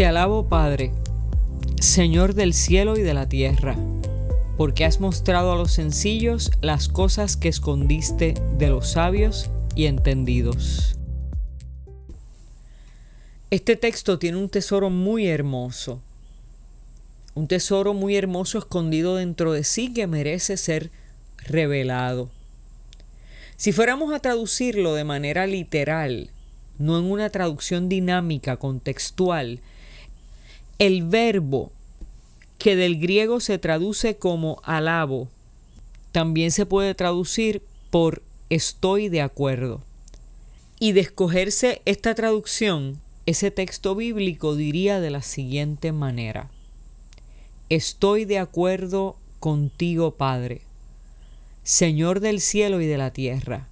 Te alabo, Padre, Señor del cielo y de la tierra, porque has mostrado a los sencillos las cosas que escondiste de los sabios y entendidos. Este texto tiene un tesoro muy hermoso, un tesoro muy hermoso escondido dentro de sí que merece ser revelado. Si fuéramos a traducirlo de manera literal, no en una traducción dinámica, contextual, el verbo que del griego se traduce como alabo, también se puede traducir por estoy de acuerdo. Y de escogerse esta traducción, ese texto bíblico diría de la siguiente manera. Estoy de acuerdo contigo, Padre, Señor del cielo y de la tierra,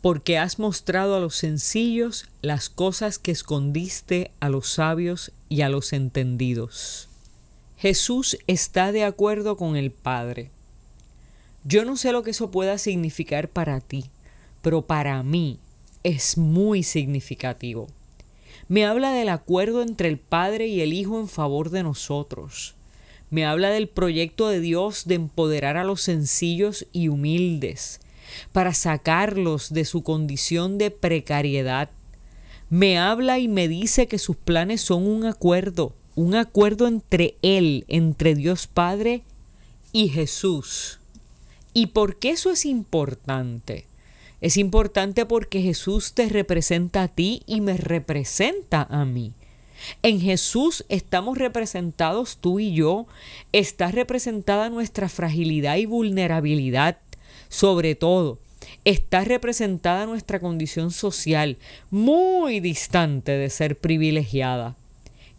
porque has mostrado a los sencillos las cosas que escondiste a los sabios y a los entendidos. Jesús está de acuerdo con el Padre. Yo no sé lo que eso pueda significar para ti, pero para mí es muy significativo. Me habla del acuerdo entre el Padre y el Hijo en favor de nosotros. Me habla del proyecto de Dios de empoderar a los sencillos y humildes, para sacarlos de su condición de precariedad. Me habla y me dice que sus planes son un acuerdo, un acuerdo entre Él, entre Dios Padre y Jesús. ¿Y por qué eso es importante? Es importante porque Jesús te representa a ti y me representa a mí. En Jesús estamos representados tú y yo, está representada nuestra fragilidad y vulnerabilidad, sobre todo. Está representada nuestra condición social, muy distante de ser privilegiada.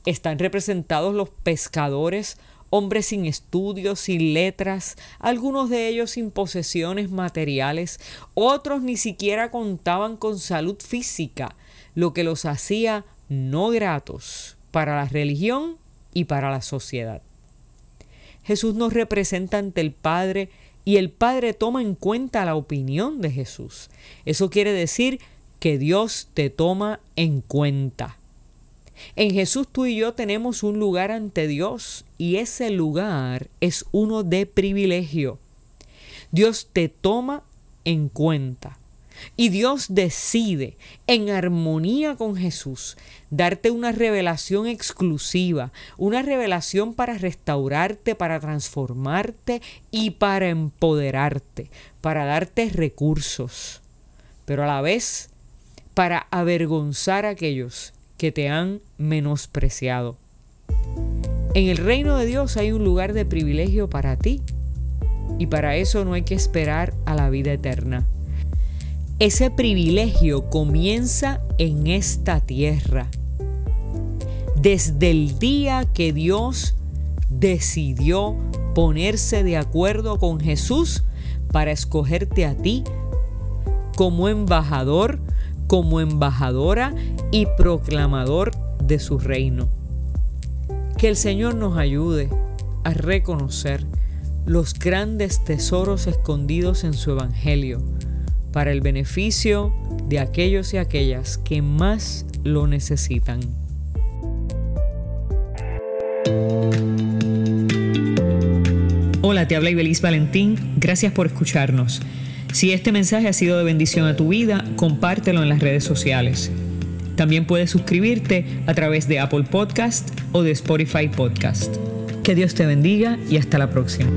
Están representados los pescadores, hombres sin estudios, sin letras, algunos de ellos sin posesiones materiales, otros ni siquiera contaban con salud física, lo que los hacía no gratos para la religión y para la sociedad. Jesús nos representa ante el Padre y el Padre toma en cuenta la opinión de Jesús. Eso quiere decir que Dios te toma en cuenta. En Jesús tú y yo tenemos un lugar ante Dios y ese lugar es uno de privilegio. Dios te toma en cuenta. Y Dios decide, en armonía con Jesús, darte una revelación exclusiva, una revelación para restaurarte, para transformarte y para empoderarte, para darte recursos, pero a la vez para avergonzar a aquellos que te han menospreciado. En el reino de Dios hay un lugar de privilegio para ti y para eso no hay que esperar a la vida eterna. Ese privilegio comienza en esta tierra. Desde el día que Dios decidió ponerse de acuerdo con Jesús para escogerte a ti como embajador, como embajadora y proclamador de su reino. Que el Señor nos ayude a reconocer los grandes tesoros escondidos en su Evangelio para el beneficio de aquellos y aquellas que más lo necesitan. Hola, te habla Ibeliz Valentín. Gracias por escucharnos. Si este mensaje ha sido de bendición a tu vida, compártelo en las redes sociales. También puedes suscribirte a través de Apple Podcast o de Spotify Podcast. Que Dios te bendiga y hasta la próxima.